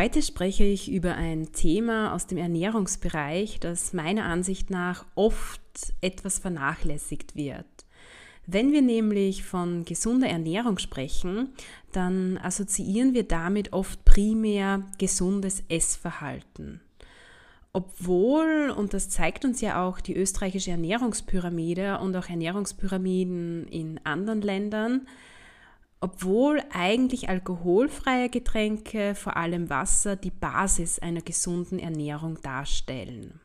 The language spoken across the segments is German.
Heute spreche ich über ein Thema aus dem Ernährungsbereich, das meiner Ansicht nach oft etwas vernachlässigt wird. Wenn wir nämlich von gesunder Ernährung sprechen, dann assoziieren wir damit oft primär gesundes Essverhalten. Obwohl, und das zeigt uns ja auch die österreichische Ernährungspyramide und auch Ernährungspyramiden in anderen Ländern, obwohl eigentlich alkoholfreie Getränke, vor allem Wasser, die Basis einer gesunden Ernährung darstellen.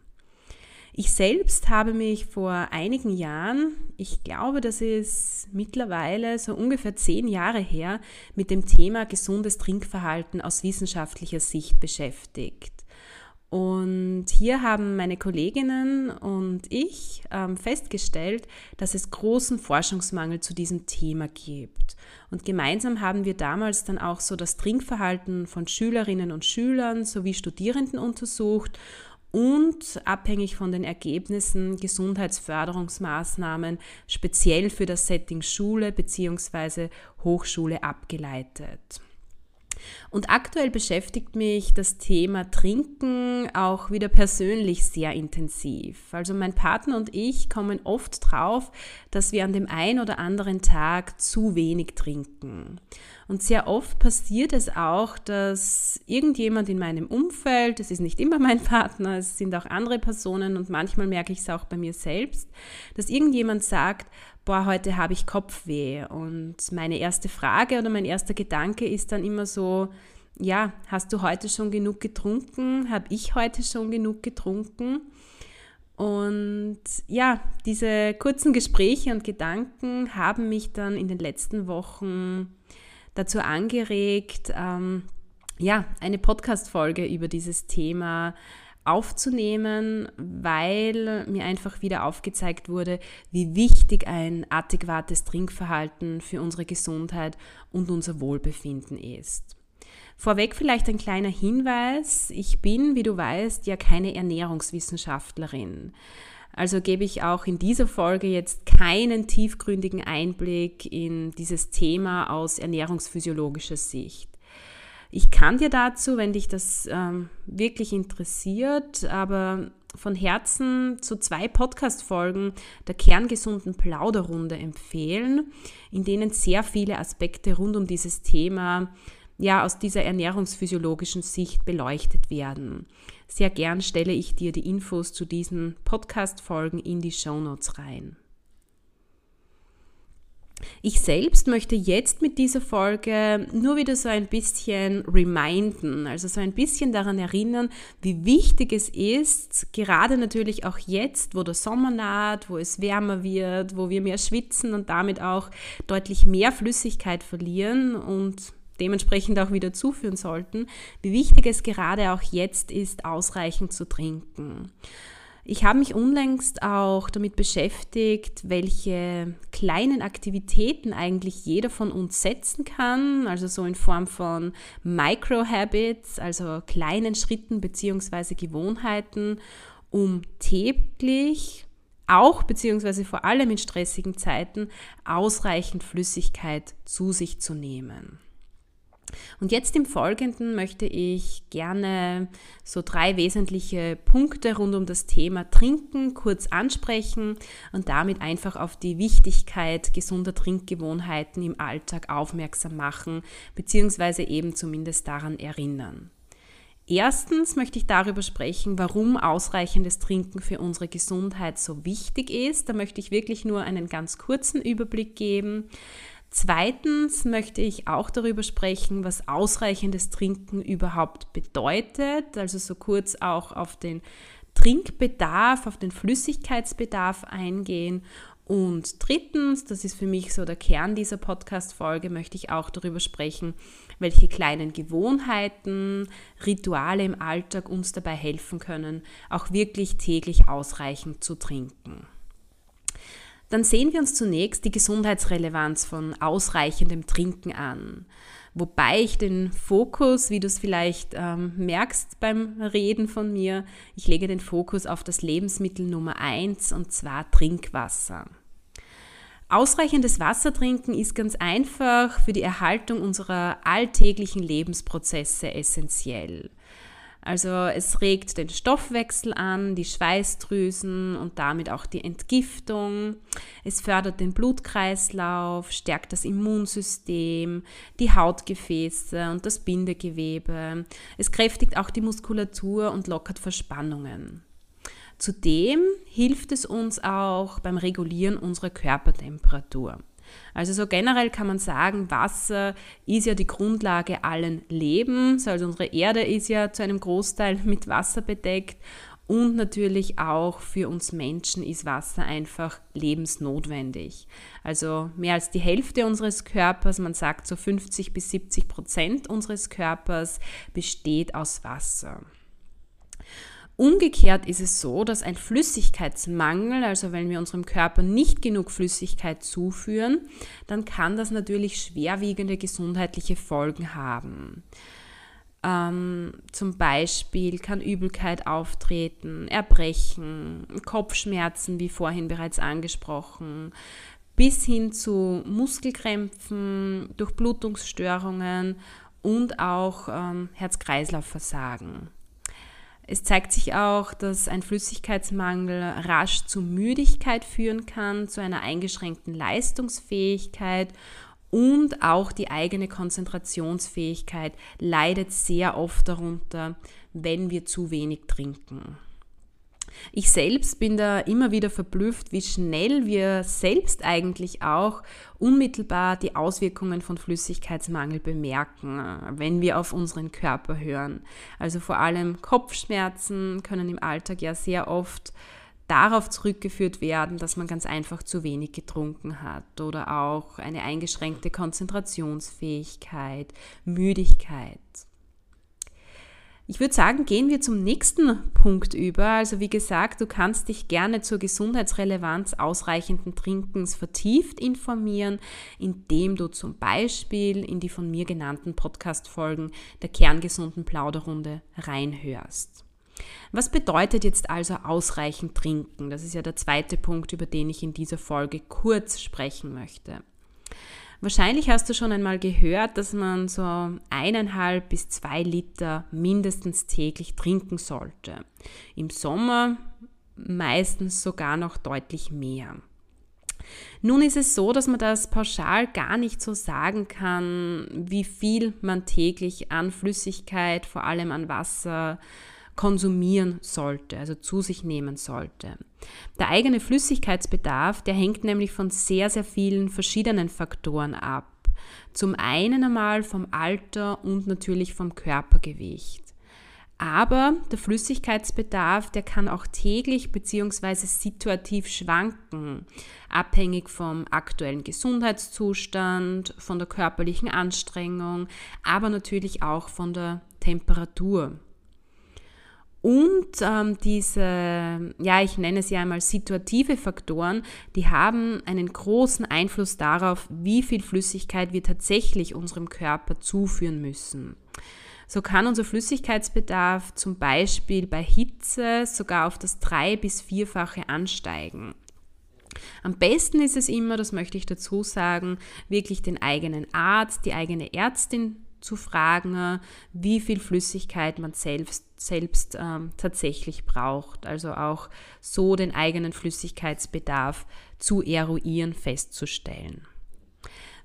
Ich selbst habe mich vor einigen Jahren, ich glaube, das ist mittlerweile so ungefähr zehn Jahre her, mit dem Thema gesundes Trinkverhalten aus wissenschaftlicher Sicht beschäftigt. Und hier haben meine Kolleginnen und ich ähm, festgestellt, dass es großen Forschungsmangel zu diesem Thema gibt. Und gemeinsam haben wir damals dann auch so das Trinkverhalten von Schülerinnen und Schülern sowie Studierenden untersucht und abhängig von den Ergebnissen Gesundheitsförderungsmaßnahmen speziell für das Setting Schule bzw. Hochschule abgeleitet. Und aktuell beschäftigt mich das Thema Trinken auch wieder persönlich sehr intensiv. Also mein Partner und ich kommen oft drauf, dass wir an dem einen oder anderen Tag zu wenig trinken. Und sehr oft passiert es auch, dass irgendjemand in meinem Umfeld, es ist nicht immer mein Partner, es sind auch andere Personen und manchmal merke ich es auch bei mir selbst, dass irgendjemand sagt, boah, heute habe ich Kopfweh. Und meine erste Frage oder mein erster Gedanke ist dann immer so, ja, hast du heute schon genug getrunken? Habe ich heute schon genug getrunken? Und ja, diese kurzen Gespräche und Gedanken haben mich dann in den letzten Wochen dazu angeregt, ähm, ja, eine Podcast-Folge über dieses Thema aufzunehmen, weil mir einfach wieder aufgezeigt wurde, wie wichtig ein adäquates Trinkverhalten für unsere Gesundheit und unser Wohlbefinden ist. Vorweg vielleicht ein kleiner Hinweis. Ich bin, wie du weißt, ja keine Ernährungswissenschaftlerin. Also gebe ich auch in dieser Folge jetzt keinen tiefgründigen Einblick in dieses Thema aus ernährungsphysiologischer Sicht. Ich kann dir dazu, wenn dich das ähm, wirklich interessiert, aber von Herzen zu zwei Podcast-Folgen der kerngesunden Plauderrunde empfehlen, in denen sehr viele Aspekte rund um dieses Thema ja aus dieser ernährungsphysiologischen Sicht beleuchtet werden. Sehr gern stelle ich dir die Infos zu diesen Podcast-Folgen in die Show Notes rein. Ich selbst möchte jetzt mit dieser Folge nur wieder so ein bisschen reminden, also so ein bisschen daran erinnern, wie wichtig es ist, gerade natürlich auch jetzt, wo der Sommer naht, wo es wärmer wird, wo wir mehr schwitzen und damit auch deutlich mehr Flüssigkeit verlieren und dementsprechend auch wieder zuführen sollten, wie wichtig es gerade auch jetzt ist, ausreichend zu trinken. Ich habe mich unlängst auch damit beschäftigt, welche kleinen Aktivitäten eigentlich jeder von uns setzen kann, also so in Form von Micro-Habits, also kleinen Schritten bzw. Gewohnheiten, um täglich auch bzw. vor allem in stressigen Zeiten ausreichend Flüssigkeit zu sich zu nehmen. Und jetzt im Folgenden möchte ich gerne so drei wesentliche Punkte rund um das Thema Trinken kurz ansprechen und damit einfach auf die Wichtigkeit gesunder Trinkgewohnheiten im Alltag aufmerksam machen, beziehungsweise eben zumindest daran erinnern. Erstens möchte ich darüber sprechen, warum ausreichendes Trinken für unsere Gesundheit so wichtig ist. Da möchte ich wirklich nur einen ganz kurzen Überblick geben. Zweitens möchte ich auch darüber sprechen, was ausreichendes Trinken überhaupt bedeutet, also so kurz auch auf den Trinkbedarf, auf den Flüssigkeitsbedarf eingehen und drittens, das ist für mich so der Kern dieser Podcast-Folge, möchte ich auch darüber sprechen, welche kleinen Gewohnheiten, Rituale im Alltag uns dabei helfen können, auch wirklich täglich ausreichend zu trinken. Dann sehen wir uns zunächst die Gesundheitsrelevanz von ausreichendem Trinken an. Wobei ich den Fokus, wie du es vielleicht ähm, merkst beim Reden von mir, ich lege den Fokus auf das Lebensmittel Nummer eins und zwar Trinkwasser. Ausreichendes Wasser trinken ist ganz einfach für die Erhaltung unserer alltäglichen Lebensprozesse essentiell. Also es regt den Stoffwechsel an, die Schweißdrüsen und damit auch die Entgiftung. Es fördert den Blutkreislauf, stärkt das Immunsystem, die Hautgefäße und das Bindegewebe. Es kräftigt auch die Muskulatur und lockert Verspannungen. Zudem hilft es uns auch beim Regulieren unserer Körpertemperatur. Also so generell kann man sagen, Wasser ist ja die Grundlage allen Lebens. Also unsere Erde ist ja zu einem Großteil mit Wasser bedeckt. Und natürlich auch für uns Menschen ist Wasser einfach lebensnotwendig. Also mehr als die Hälfte unseres Körpers, man sagt so 50 bis 70 Prozent unseres Körpers, besteht aus Wasser. Umgekehrt ist es so, dass ein Flüssigkeitsmangel, also wenn wir unserem Körper nicht genug Flüssigkeit zuführen, dann kann das natürlich schwerwiegende gesundheitliche Folgen haben. Ähm, zum Beispiel kann Übelkeit auftreten, Erbrechen, Kopfschmerzen, wie vorhin bereits angesprochen, bis hin zu Muskelkrämpfen, Durchblutungsstörungen und auch ähm, Herz-Kreislauf-Versagen. Es zeigt sich auch, dass ein Flüssigkeitsmangel rasch zu Müdigkeit führen kann, zu einer eingeschränkten Leistungsfähigkeit und auch die eigene Konzentrationsfähigkeit leidet sehr oft darunter, wenn wir zu wenig trinken. Ich selbst bin da immer wieder verblüfft, wie schnell wir selbst eigentlich auch unmittelbar die Auswirkungen von Flüssigkeitsmangel bemerken, wenn wir auf unseren Körper hören. Also vor allem Kopfschmerzen können im Alltag ja sehr oft darauf zurückgeführt werden, dass man ganz einfach zu wenig getrunken hat oder auch eine eingeschränkte Konzentrationsfähigkeit, Müdigkeit. Ich würde sagen, gehen wir zum nächsten Punkt über. Also wie gesagt, du kannst dich gerne zur Gesundheitsrelevanz ausreichenden Trinkens vertieft informieren, indem du zum Beispiel in die von mir genannten Podcast-Folgen der kerngesunden Plauderrunde reinhörst. Was bedeutet jetzt also ausreichend trinken? Das ist ja der zweite Punkt, über den ich in dieser Folge kurz sprechen möchte. Wahrscheinlich hast du schon einmal gehört, dass man so eineinhalb bis zwei Liter mindestens täglich trinken sollte. Im Sommer meistens sogar noch deutlich mehr. Nun ist es so, dass man das pauschal gar nicht so sagen kann, wie viel man täglich an Flüssigkeit, vor allem an Wasser, konsumieren sollte, also zu sich nehmen sollte. Der eigene Flüssigkeitsbedarf, der hängt nämlich von sehr, sehr vielen verschiedenen Faktoren ab. Zum einen einmal vom Alter und natürlich vom Körpergewicht. Aber der Flüssigkeitsbedarf, der kann auch täglich bzw. situativ schwanken, abhängig vom aktuellen Gesundheitszustand, von der körperlichen Anstrengung, aber natürlich auch von der Temperatur. Und ähm, diese, ja, ich nenne ja einmal situative Faktoren, die haben einen großen Einfluss darauf, wie viel Flüssigkeit wir tatsächlich unserem Körper zuführen müssen. So kann unser Flüssigkeitsbedarf zum Beispiel bei Hitze sogar auf das drei- bis vierfache ansteigen. Am besten ist es immer, das möchte ich dazu sagen, wirklich den eigenen Arzt, die eigene Ärztin zu fragen, wie viel Flüssigkeit man selbst, selbst ähm, tatsächlich braucht. Also auch so den eigenen Flüssigkeitsbedarf zu eruieren, festzustellen.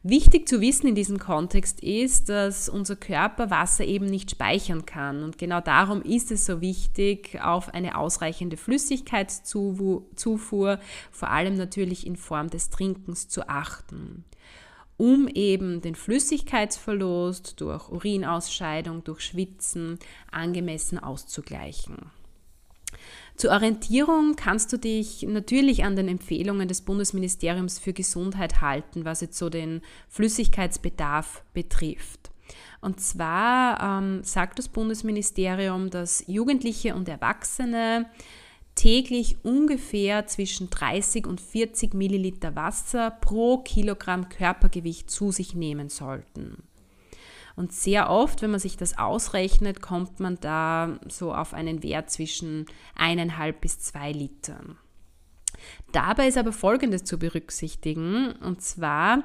Wichtig zu wissen in diesem Kontext ist, dass unser Körper Wasser eben nicht speichern kann. Und genau darum ist es so wichtig, auf eine ausreichende Flüssigkeitszufuhr, vor allem natürlich in Form des Trinkens, zu achten um eben den Flüssigkeitsverlust durch Urinausscheidung, durch Schwitzen angemessen auszugleichen. Zur Orientierung kannst du dich natürlich an den Empfehlungen des Bundesministeriums für Gesundheit halten, was jetzt so den Flüssigkeitsbedarf betrifft. Und zwar ähm, sagt das Bundesministerium, dass Jugendliche und Erwachsene täglich ungefähr zwischen 30 und 40 Milliliter Wasser pro Kilogramm Körpergewicht zu sich nehmen sollten. Und sehr oft, wenn man sich das ausrechnet, kommt man da so auf einen Wert zwischen eineinhalb bis zwei Litern. Dabei ist aber Folgendes zu berücksichtigen, und zwar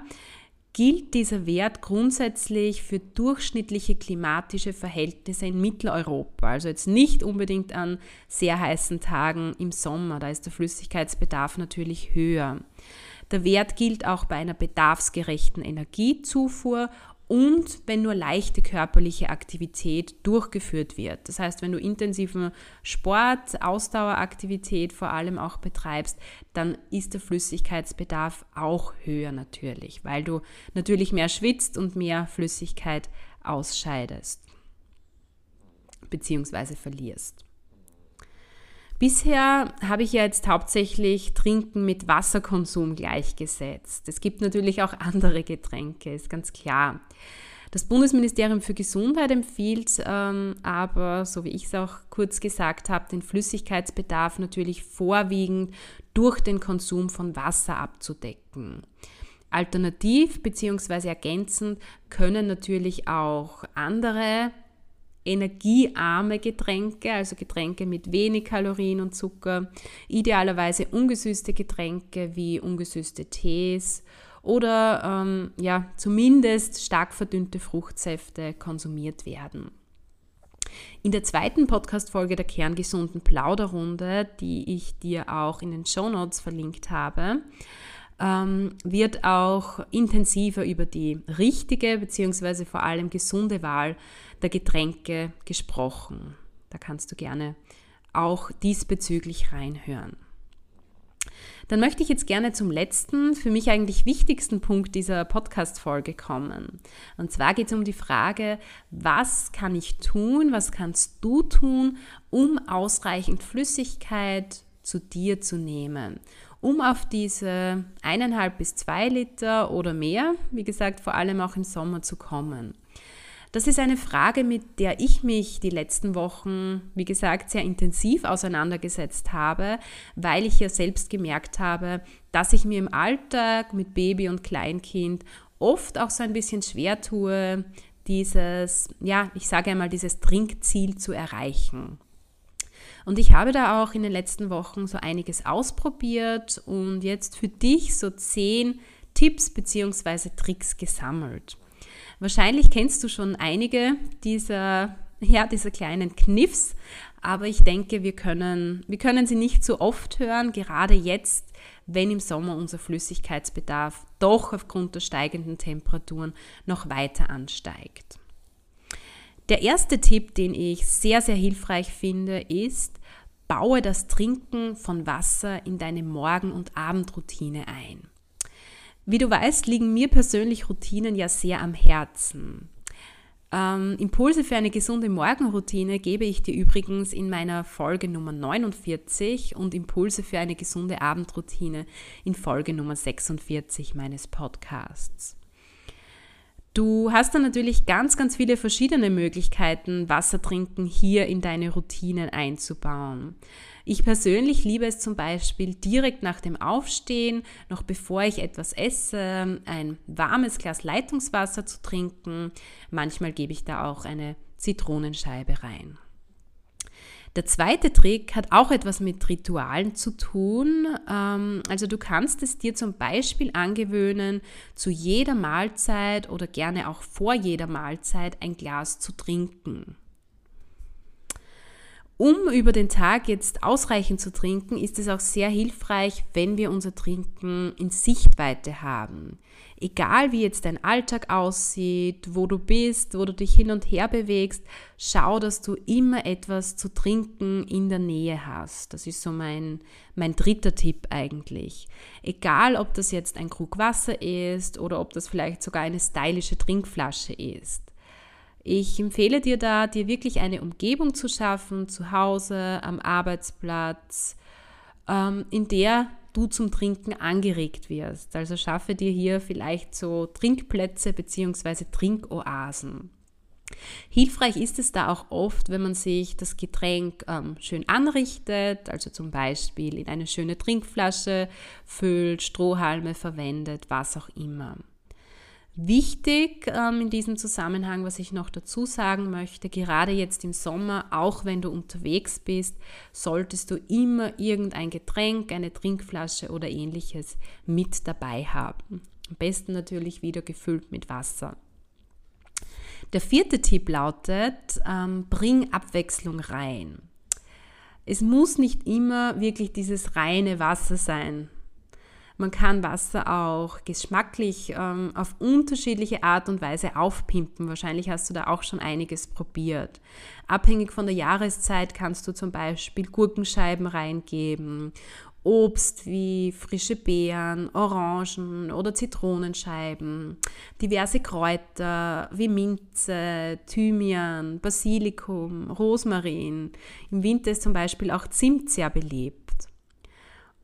gilt dieser Wert grundsätzlich für durchschnittliche klimatische Verhältnisse in Mitteleuropa. Also jetzt nicht unbedingt an sehr heißen Tagen im Sommer, da ist der Flüssigkeitsbedarf natürlich höher. Der Wert gilt auch bei einer bedarfsgerechten Energiezufuhr und wenn nur leichte körperliche Aktivität durchgeführt wird. Das heißt, wenn du intensiven Sport, Ausdaueraktivität vor allem auch betreibst, dann ist der Flüssigkeitsbedarf auch höher natürlich, weil du natürlich mehr schwitzt und mehr Flüssigkeit ausscheidest bzw. verlierst. Bisher habe ich ja jetzt hauptsächlich Trinken mit Wasserkonsum gleichgesetzt. Es gibt natürlich auch andere Getränke, ist ganz klar. Das Bundesministerium für Gesundheit empfiehlt ähm, aber, so wie ich es auch kurz gesagt habe, den Flüssigkeitsbedarf natürlich vorwiegend durch den Konsum von Wasser abzudecken. Alternativ bzw. ergänzend können natürlich auch andere energiearme Getränke, also Getränke mit wenig Kalorien und Zucker, idealerweise ungesüßte Getränke wie ungesüßte Tees oder ähm, ja, zumindest stark verdünnte Fruchtsäfte konsumiert werden. In der zweiten Podcast-Folge der kerngesunden Plauderrunde, die ich dir auch in den Show Notes verlinkt habe, ähm, wird auch intensiver über die richtige bzw. vor allem gesunde Wahl der Getränke gesprochen. Da kannst du gerne auch diesbezüglich reinhören. Dann möchte ich jetzt gerne zum letzten, für mich eigentlich wichtigsten Punkt dieser Podcast-Folge kommen. Und zwar geht es um die Frage, was kann ich tun, was kannst du tun, um ausreichend Flüssigkeit zu dir zu nehmen, um auf diese eineinhalb bis zwei Liter oder mehr, wie gesagt, vor allem auch im Sommer zu kommen. Das ist eine Frage, mit der ich mich die letzten Wochen, wie gesagt, sehr intensiv auseinandergesetzt habe, weil ich ja selbst gemerkt habe, dass ich mir im Alltag mit Baby und Kleinkind oft auch so ein bisschen schwer tue, dieses, ja, ich sage einmal, dieses Trinkziel zu erreichen. Und ich habe da auch in den letzten Wochen so einiges ausprobiert und jetzt für dich so zehn Tipps bzw. Tricks gesammelt. Wahrscheinlich kennst du schon einige dieser, ja, dieser kleinen Kniffs, aber ich denke, wir können, wir können sie nicht so oft hören, gerade jetzt, wenn im Sommer unser Flüssigkeitsbedarf doch aufgrund der steigenden Temperaturen noch weiter ansteigt. Der erste Tipp, den ich sehr, sehr hilfreich finde, ist, baue das Trinken von Wasser in deine Morgen- und Abendroutine ein. Wie du weißt, liegen mir persönlich Routinen ja sehr am Herzen. Ähm, Impulse für eine gesunde Morgenroutine gebe ich dir übrigens in meiner Folge Nummer 49 und Impulse für eine gesunde Abendroutine in Folge Nummer 46 meines Podcasts. Du hast dann natürlich ganz, ganz viele verschiedene Möglichkeiten, Wasser trinken hier in deine Routinen einzubauen. Ich persönlich liebe es zum Beispiel direkt nach dem Aufstehen, noch bevor ich etwas esse, ein warmes Glas Leitungswasser zu trinken. Manchmal gebe ich da auch eine Zitronenscheibe rein. Der zweite Trick hat auch etwas mit Ritualen zu tun. Ähm, also du kannst es dir zum Beispiel angewöhnen, zu jeder Mahlzeit oder gerne auch vor jeder Mahlzeit ein Glas zu trinken. Um über den Tag jetzt ausreichend zu trinken, ist es auch sehr hilfreich, wenn wir unser Trinken in Sichtweite haben. Egal wie jetzt dein Alltag aussieht, wo du bist, wo du dich hin und her bewegst, schau, dass du immer etwas zu trinken in der Nähe hast. Das ist so mein, mein dritter Tipp eigentlich. Egal, ob das jetzt ein Krug Wasser ist oder ob das vielleicht sogar eine stylische Trinkflasche ist. Ich empfehle dir da, dir wirklich eine Umgebung zu schaffen, zu Hause, am Arbeitsplatz, ähm, in der du zum Trinken angeregt wirst. Also schaffe dir hier vielleicht so Trinkplätze bzw. Trinkoasen. Hilfreich ist es da auch oft, wenn man sich das Getränk ähm, schön anrichtet, also zum Beispiel in eine schöne Trinkflasche füllt, Strohhalme verwendet, was auch immer. Wichtig ähm, in diesem Zusammenhang, was ich noch dazu sagen möchte, gerade jetzt im Sommer, auch wenn du unterwegs bist, solltest du immer irgendein Getränk, eine Trinkflasche oder ähnliches mit dabei haben. Am besten natürlich wieder gefüllt mit Wasser. Der vierte Tipp lautet, ähm, bring Abwechslung rein. Es muss nicht immer wirklich dieses reine Wasser sein. Man kann Wasser auch geschmacklich ähm, auf unterschiedliche Art und Weise aufpimpen. Wahrscheinlich hast du da auch schon einiges probiert. Abhängig von der Jahreszeit kannst du zum Beispiel Gurkenscheiben reingeben, Obst wie frische Beeren, Orangen oder Zitronenscheiben, diverse Kräuter wie Minze, Thymian, Basilikum, Rosmarin. Im Winter ist zum Beispiel auch Zimt sehr beliebt.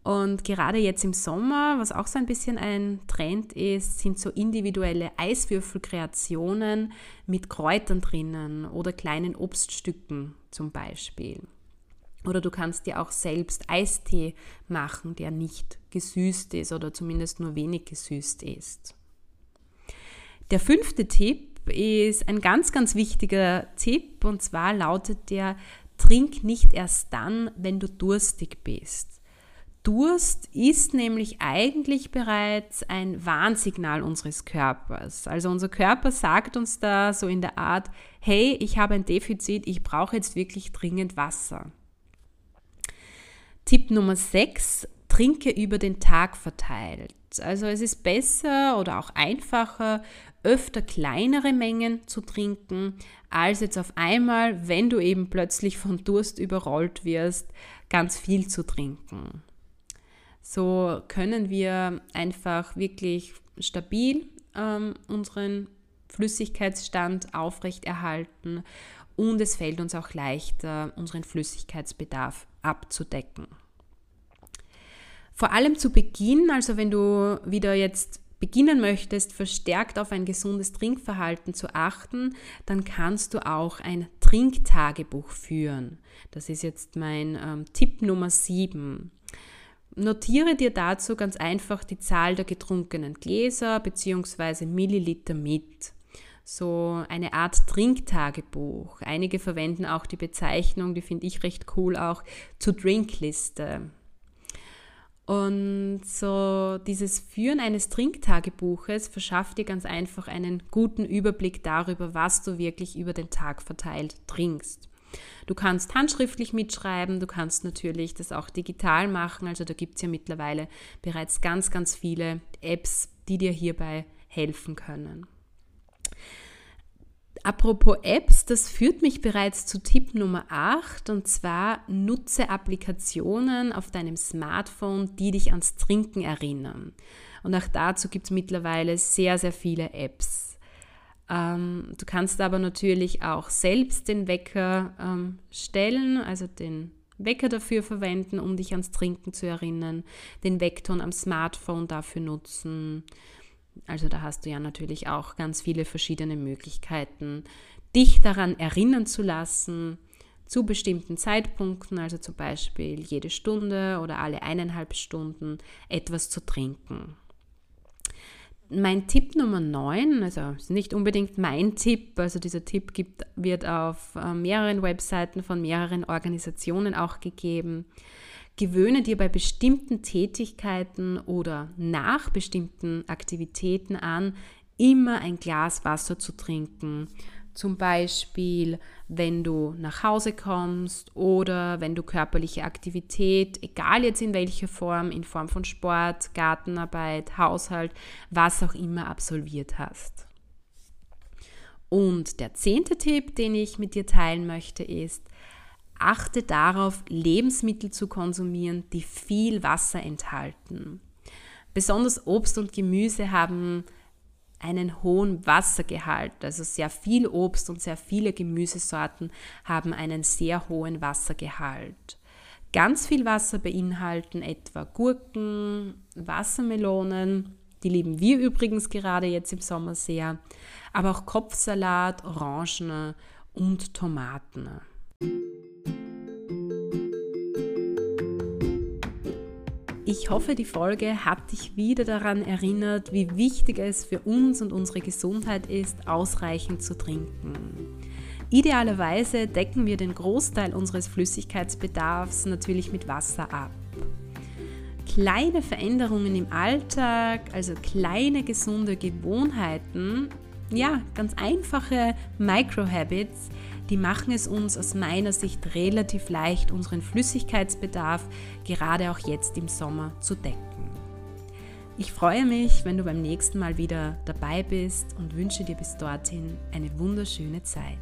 Und gerade jetzt im Sommer, was auch so ein bisschen ein Trend ist, sind so individuelle Eiswürfelkreationen mit Kräutern drinnen oder kleinen Obststücken zum Beispiel. Oder du kannst dir auch selbst Eistee machen, der nicht gesüßt ist oder zumindest nur wenig gesüßt ist. Der fünfte Tipp ist ein ganz, ganz wichtiger Tipp und zwar lautet der, trink nicht erst dann, wenn du durstig bist. Durst ist nämlich eigentlich bereits ein Warnsignal unseres Körpers. Also unser Körper sagt uns da so in der Art, hey, ich habe ein Defizit, ich brauche jetzt wirklich dringend Wasser. Tipp Nummer 6, trinke über den Tag verteilt. Also es ist besser oder auch einfacher, öfter kleinere Mengen zu trinken, als jetzt auf einmal, wenn du eben plötzlich von Durst überrollt wirst, ganz viel zu trinken. So können wir einfach wirklich stabil ähm, unseren Flüssigkeitsstand aufrechterhalten und es fällt uns auch leichter, unseren Flüssigkeitsbedarf abzudecken. Vor allem zu Beginn, also wenn du wieder jetzt beginnen möchtest, verstärkt auf ein gesundes Trinkverhalten zu achten, dann kannst du auch ein Trinktagebuch führen. Das ist jetzt mein ähm, Tipp Nummer 7. Notiere dir dazu ganz einfach die Zahl der getrunkenen Gläser bzw. Milliliter mit. So eine Art Trinktagebuch. Einige verwenden auch die Bezeichnung, die finde ich recht cool auch, zu Drinkliste. Und so dieses Führen eines Trinktagebuches verschafft dir ganz einfach einen guten Überblick darüber, was du wirklich über den Tag verteilt trinkst. Du kannst handschriftlich mitschreiben, du kannst natürlich das auch digital machen. Also da gibt es ja mittlerweile bereits ganz, ganz viele Apps, die dir hierbei helfen können. Apropos Apps, das führt mich bereits zu Tipp Nummer 8 und zwar nutze Applikationen auf deinem Smartphone, die dich ans Trinken erinnern. Und auch dazu gibt es mittlerweile sehr, sehr viele Apps. Ähm, du kannst aber natürlich auch selbst den Wecker ähm, stellen, also den Wecker dafür verwenden, um dich ans Trinken zu erinnern, den Weckton am Smartphone dafür nutzen. Also da hast du ja natürlich auch ganz viele verschiedene Möglichkeiten, dich daran erinnern zu lassen, zu bestimmten Zeitpunkten, also zum Beispiel jede Stunde oder alle eineinhalb Stunden etwas zu trinken mein Tipp Nummer 9, also ist nicht unbedingt mein Tipp, also dieser Tipp gibt, wird auf äh, mehreren Webseiten von mehreren Organisationen auch gegeben. Gewöhne dir bei bestimmten Tätigkeiten oder nach bestimmten Aktivitäten an, immer ein Glas Wasser zu trinken. Zum Beispiel wenn du nach Hause kommst oder wenn du körperliche Aktivität, egal jetzt in welcher Form, in Form von Sport, Gartenarbeit, Haushalt, was auch immer absolviert hast. Und der zehnte Tipp, den ich mit dir teilen möchte, ist, achte darauf, Lebensmittel zu konsumieren, die viel Wasser enthalten. Besonders Obst und Gemüse haben einen hohen Wassergehalt. Also sehr viel Obst und sehr viele Gemüsesorten haben einen sehr hohen Wassergehalt. Ganz viel Wasser beinhalten etwa Gurken, Wassermelonen, die lieben wir übrigens gerade jetzt im Sommer sehr, aber auch Kopfsalat, Orangen und Tomaten. Ich hoffe, die Folge hat dich wieder daran erinnert, wie wichtig es für uns und unsere Gesundheit ist, ausreichend zu trinken. Idealerweise decken wir den Großteil unseres Flüssigkeitsbedarfs natürlich mit Wasser ab. Kleine Veränderungen im Alltag, also kleine gesunde Gewohnheiten, ja, ganz einfache Microhabits, die machen es uns aus meiner Sicht relativ leicht, unseren Flüssigkeitsbedarf gerade auch jetzt im Sommer zu decken. Ich freue mich, wenn du beim nächsten Mal wieder dabei bist und wünsche dir bis dorthin eine wunderschöne Zeit.